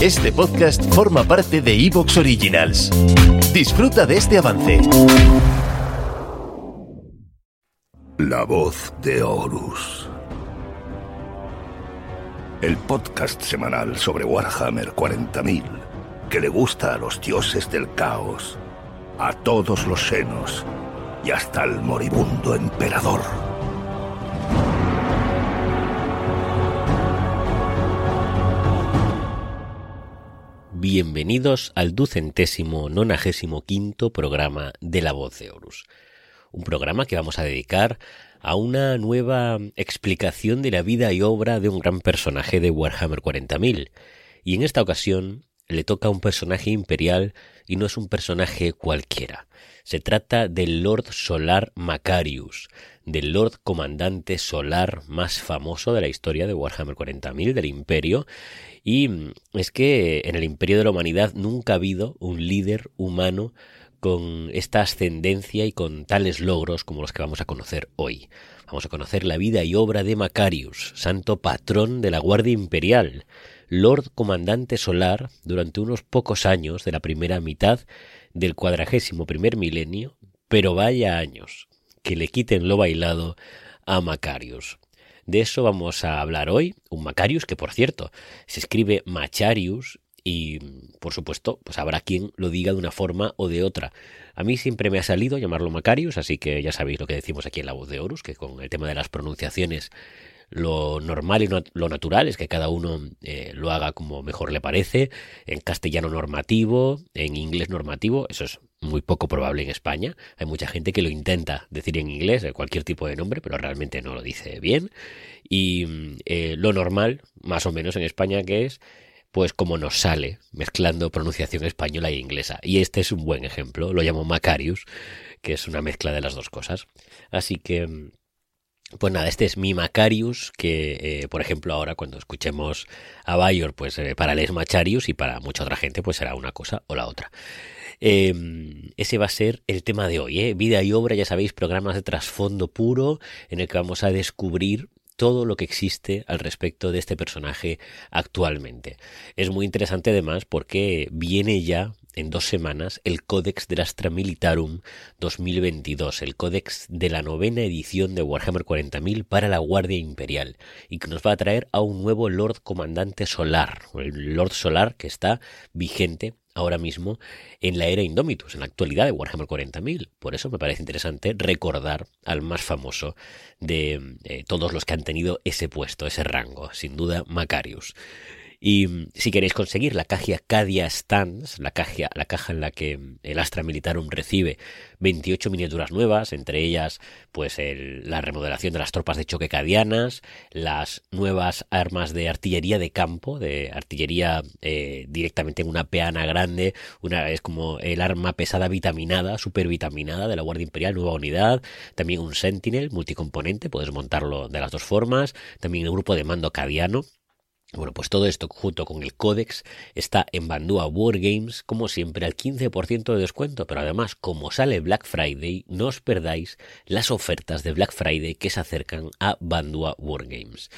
Este podcast forma parte de Evox Originals. Disfruta de este avance. La voz de Horus. El podcast semanal sobre Warhammer 40.000 que le gusta a los dioses del caos, a todos los senos y hasta al moribundo emperador. Bienvenidos al ducentésimo nonagésimo quinto programa de La Voz de Horus. Un programa que vamos a dedicar a una nueva explicación de la vida y obra de un gran personaje de Warhammer 40.000. Y en esta ocasión le toca a un personaje imperial y no es un personaje cualquiera. Se trata del Lord Solar Macarius, del Lord Comandante Solar más famoso de la historia de Warhammer 40.000, del Imperio, y es que en el Imperio de la Humanidad nunca ha habido un líder humano con esta ascendencia y con tales logros como los que vamos a conocer hoy. Vamos a conocer la vida y obra de Macarius, santo patrón de la Guardia Imperial, Lord Comandante Solar durante unos pocos años de la primera mitad del cuadragésimo primer milenio, pero vaya años que le quiten lo bailado a Macarius. De eso vamos a hablar hoy, un Macarius que por cierto se escribe Macharius y por supuesto pues habrá quien lo diga de una forma o de otra. A mí siempre me ha salido llamarlo Macarius, así que ya sabéis lo que decimos aquí en la voz de Horus, que con el tema de las pronunciaciones lo normal y lo natural es que cada uno eh, lo haga como mejor le parece, en castellano normativo, en inglés normativo, eso es muy poco probable en España. Hay mucha gente que lo intenta decir en inglés, cualquier tipo de nombre, pero realmente no lo dice bien. Y eh, lo normal, más o menos en España, que es pues como nos sale mezclando pronunciación española e inglesa. Y este es un buen ejemplo, lo llamo Macarius, que es una mezcla de las dos cosas. Así que pues nada, este es mi Macarius, que eh, por ejemplo ahora cuando escuchemos a Bayor, pues eh, para él es Macharius y para mucha otra gente pues será una cosa o la otra. Em, ese va a ser el tema de hoy, ¿eh? vida y obra, ya sabéis, programas de trasfondo puro en el que vamos a descubrir todo lo que existe al respecto de este personaje actualmente. Es muy interesante además porque viene ya en dos semanas el Codex del Astra Militarum 2022, el Codex de la novena edición de Warhammer 40.000 para la Guardia Imperial, y que nos va a traer a un nuevo Lord Comandante Solar, el Lord Solar que está vigente ahora mismo en la era Indomitus, en la actualidad de Warhammer 40.000. Por eso me parece interesante recordar al más famoso de eh, todos los que han tenido ese puesto, ese rango, sin duda Macarius. Y mm, si queréis conseguir la caja Cadia Stands, la caja, la caja en la que mm, el Astra Militarum recibe 28 miniaturas nuevas, entre ellas pues la remodelación de las tropas de choque cadianas, las nuevas armas de artillería de campo, de artillería eh, directamente en una peana grande, una es como el arma pesada vitaminada, super vitaminada de la Guardia Imperial, nueva unidad, también un Sentinel multicomponente, puedes montarlo de las dos formas, también el grupo de mando cadiano, bueno, pues todo esto junto con el códex está en Bandua Wargames, como siempre, al 15% de descuento, pero además, como sale Black Friday, no os perdáis las ofertas de Black Friday que se acercan a Bandua Wargames.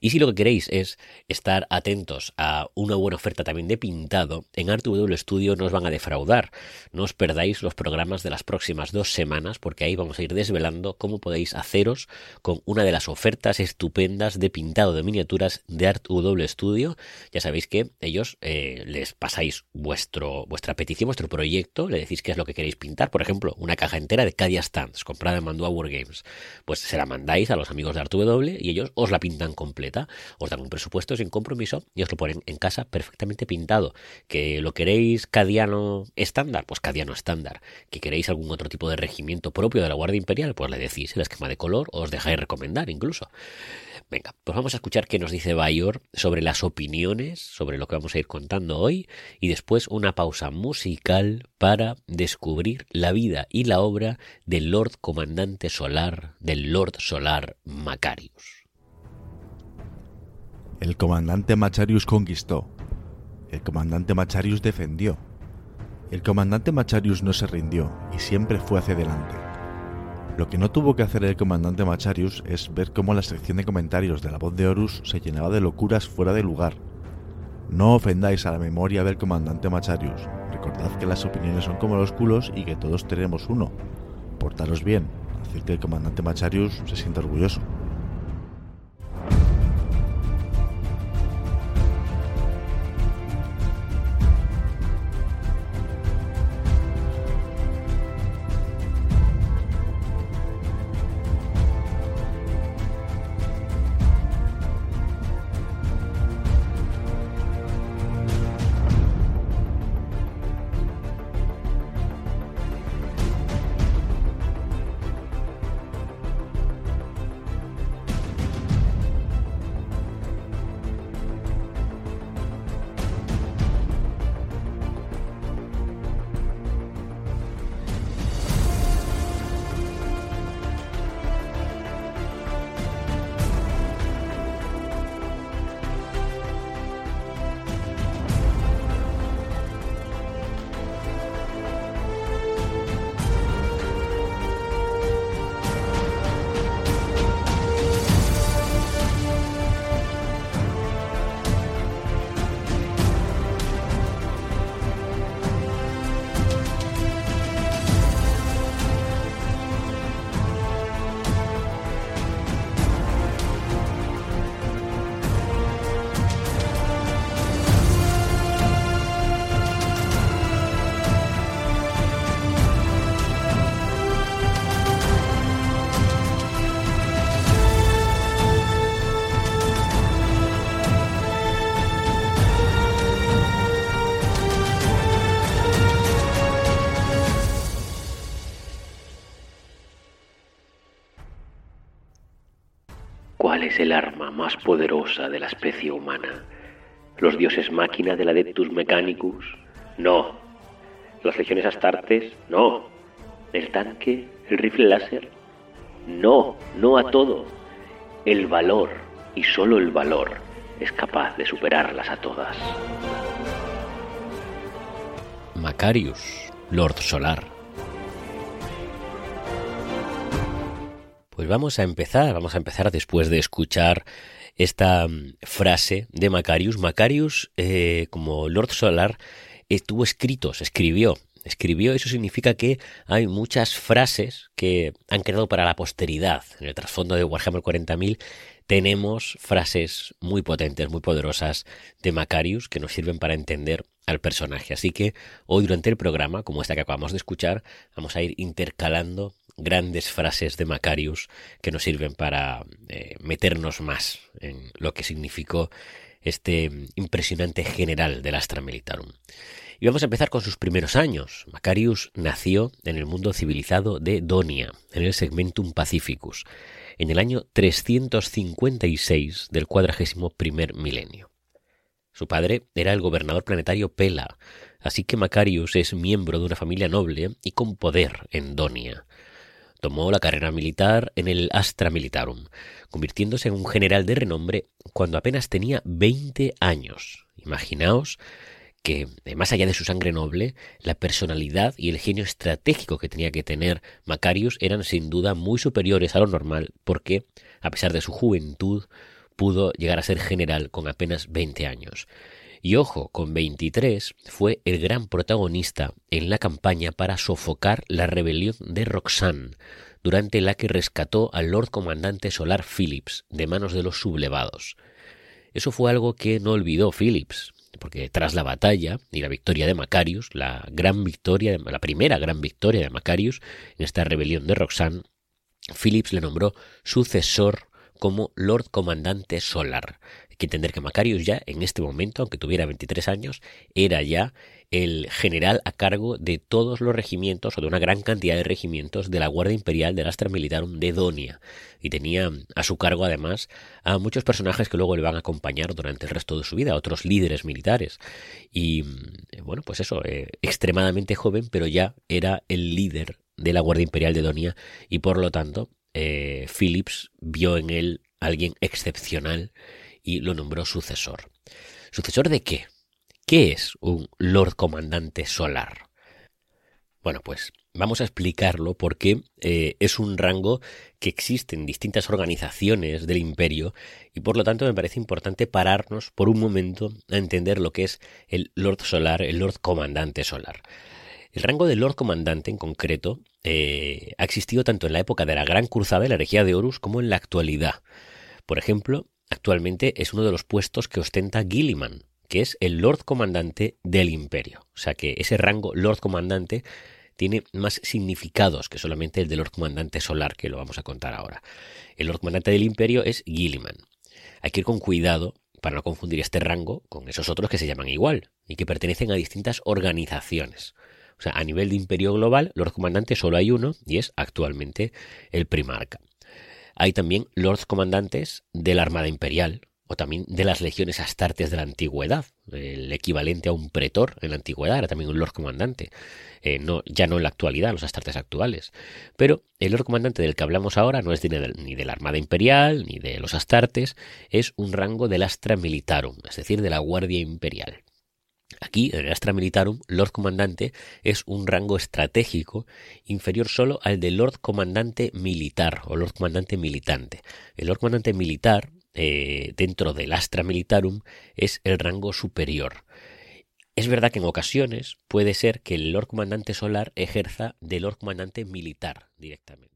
Y si lo que queréis es estar atentos a una buena oferta también de pintado, en ArtW Studio no os van a defraudar. No os perdáis los programas de las próximas dos semanas, porque ahí vamos a ir desvelando cómo podéis haceros con una de las ofertas estupendas de pintado de miniaturas de ArtW Estudio, ya sabéis que ellos eh, les pasáis vuestro, vuestra petición, vuestro proyecto, le decís qué es lo que queréis pintar, por ejemplo, una caja entera de Cadia Stands comprada en Mandua Wargames, pues se la mandáis a los amigos de ArtW y ellos os la pintan completa, os dan un presupuesto sin compromiso y os lo ponen en casa perfectamente pintado. Que lo queréis cadiano estándar, pues cadiano estándar. Que queréis algún otro tipo de regimiento propio de la Guardia Imperial, pues le decís el esquema de color, os dejáis recomendar incluso. Venga, pues vamos a escuchar qué nos dice Bayor sobre las opiniones, sobre lo que vamos a ir contando hoy, y después una pausa musical para descubrir la vida y la obra del Lord Comandante Solar, del Lord Solar Macarius. El comandante Macharius conquistó. El comandante Macharius defendió. El comandante Macharius no se rindió y siempre fue hacia adelante. Lo que no tuvo que hacer el comandante Macharius es ver cómo la sección de comentarios de la voz de Horus se llenaba de locuras fuera de lugar. No ofendáis a la memoria del comandante Macharius. Recordad que las opiniones son como los culos y que todos tenemos uno. Portaros bien, haced que el comandante Macharius se sienta orgulloso. El arma más poderosa de la especie humana? ¿Los dioses máquina del Adeptus Mechanicus? No. ¿Las legiones astartes? No. ¿El tanque? ¿El rifle láser? No, no a todo. El valor, y solo el valor, es capaz de superarlas a todas. Macarius, Lord Solar. Pues vamos a empezar, vamos a empezar después de escuchar esta mm, frase de Macarius. Macarius, eh, como Lord Solar, estuvo escrito, se escribió, escribió, eso significa que hay muchas frases que han quedado para la posteridad. En el trasfondo de Warhammer 40.000 tenemos frases muy potentes, muy poderosas de Macarius que nos sirven para entender al personaje. Así que hoy durante el programa, como esta que acabamos de escuchar, vamos a ir intercalando grandes frases de Macarius que nos sirven para eh, meternos más en lo que significó este impresionante general del Astra Militarum. Y vamos a empezar con sus primeros años. Macarius nació en el mundo civilizado de Donia, en el Segmentum Pacificus, en el año 356 del cuadragésimo primer milenio. Su padre era el gobernador planetario Pela, así que Macarius es miembro de una familia noble y con poder en Donia. Tomó la carrera militar en el Astra Militarum, convirtiéndose en un general de renombre cuando apenas tenía 20 años. Imaginaos que, eh, más allá de su sangre noble, la personalidad y el genio estratégico que tenía que tener Macarius eran sin duda muy superiores a lo normal, porque, a pesar de su juventud, pudo llegar a ser general con apenas 20 años. Y ojo, con 23 fue el gran protagonista en la campaña para sofocar la rebelión de Roxanne, durante la que rescató al Lord Comandante Solar Phillips de manos de los sublevados. Eso fue algo que no olvidó Phillips, porque tras la batalla y la victoria de Macarius, la gran victoria, la primera gran victoria de Macarius en esta rebelión de Roxanne, Phillips le nombró sucesor como Lord Comandante Solar, Hay que entender que Macarius ya en este momento, aunque tuviera 23 años, era ya el general a cargo de todos los regimientos o de una gran cantidad de regimientos de la Guardia Imperial del Astra Militarum de Donia. Y tenía a su cargo además a muchos personajes que luego le van a acompañar durante el resto de su vida, otros líderes militares. Y bueno pues eso, eh, extremadamente joven pero ya era el líder de la Guardia Imperial de Donia y por lo tanto eh, Phillips vio en él alguien excepcional y lo nombró sucesor. ¿Sucesor de qué? ¿Qué es un Lord Comandante Solar? Bueno, pues vamos a explicarlo porque eh, es un rango que existe en distintas organizaciones del imperio y por lo tanto me parece importante pararnos por un momento a entender lo que es el Lord Solar, el Lord Comandante Solar. El rango de Lord Comandante en concreto eh, ha existido tanto en la época de la Gran Cruzada y la herejía de Horus como en la actualidad. Por ejemplo, actualmente es uno de los puestos que ostenta Gilliman, que es el Lord Comandante del Imperio. O sea que ese rango Lord Comandante tiene más significados que solamente el de Lord Comandante Solar, que lo vamos a contar ahora. El Lord Comandante del Imperio es Gilliman. Hay que ir con cuidado para no confundir este rango con esos otros que se llaman igual y que pertenecen a distintas organizaciones. O sea, a nivel de imperio global, Lord Comandante solo hay uno y es actualmente el Primarca. Hay también Lords Comandantes de la Armada Imperial, o también de las legiones astartes de la antigüedad, el equivalente a un pretor en la antigüedad, era también un lord comandante, eh, no, ya no en la actualidad, los astartes actuales. Pero el lord comandante del que hablamos ahora no es ni de la Armada Imperial, ni de los astartes, es un rango del Astra Militarum, es decir, de la Guardia Imperial. Aquí, en el Astra Militarum, Lord Comandante es un rango estratégico inferior solo al de Lord Comandante Militar o Lord Comandante Militante. El Lord Comandante Militar eh, dentro del Astra Militarum es el rango superior. Es verdad que en ocasiones puede ser que el Lord Comandante Solar ejerza de Lord Comandante Militar directamente.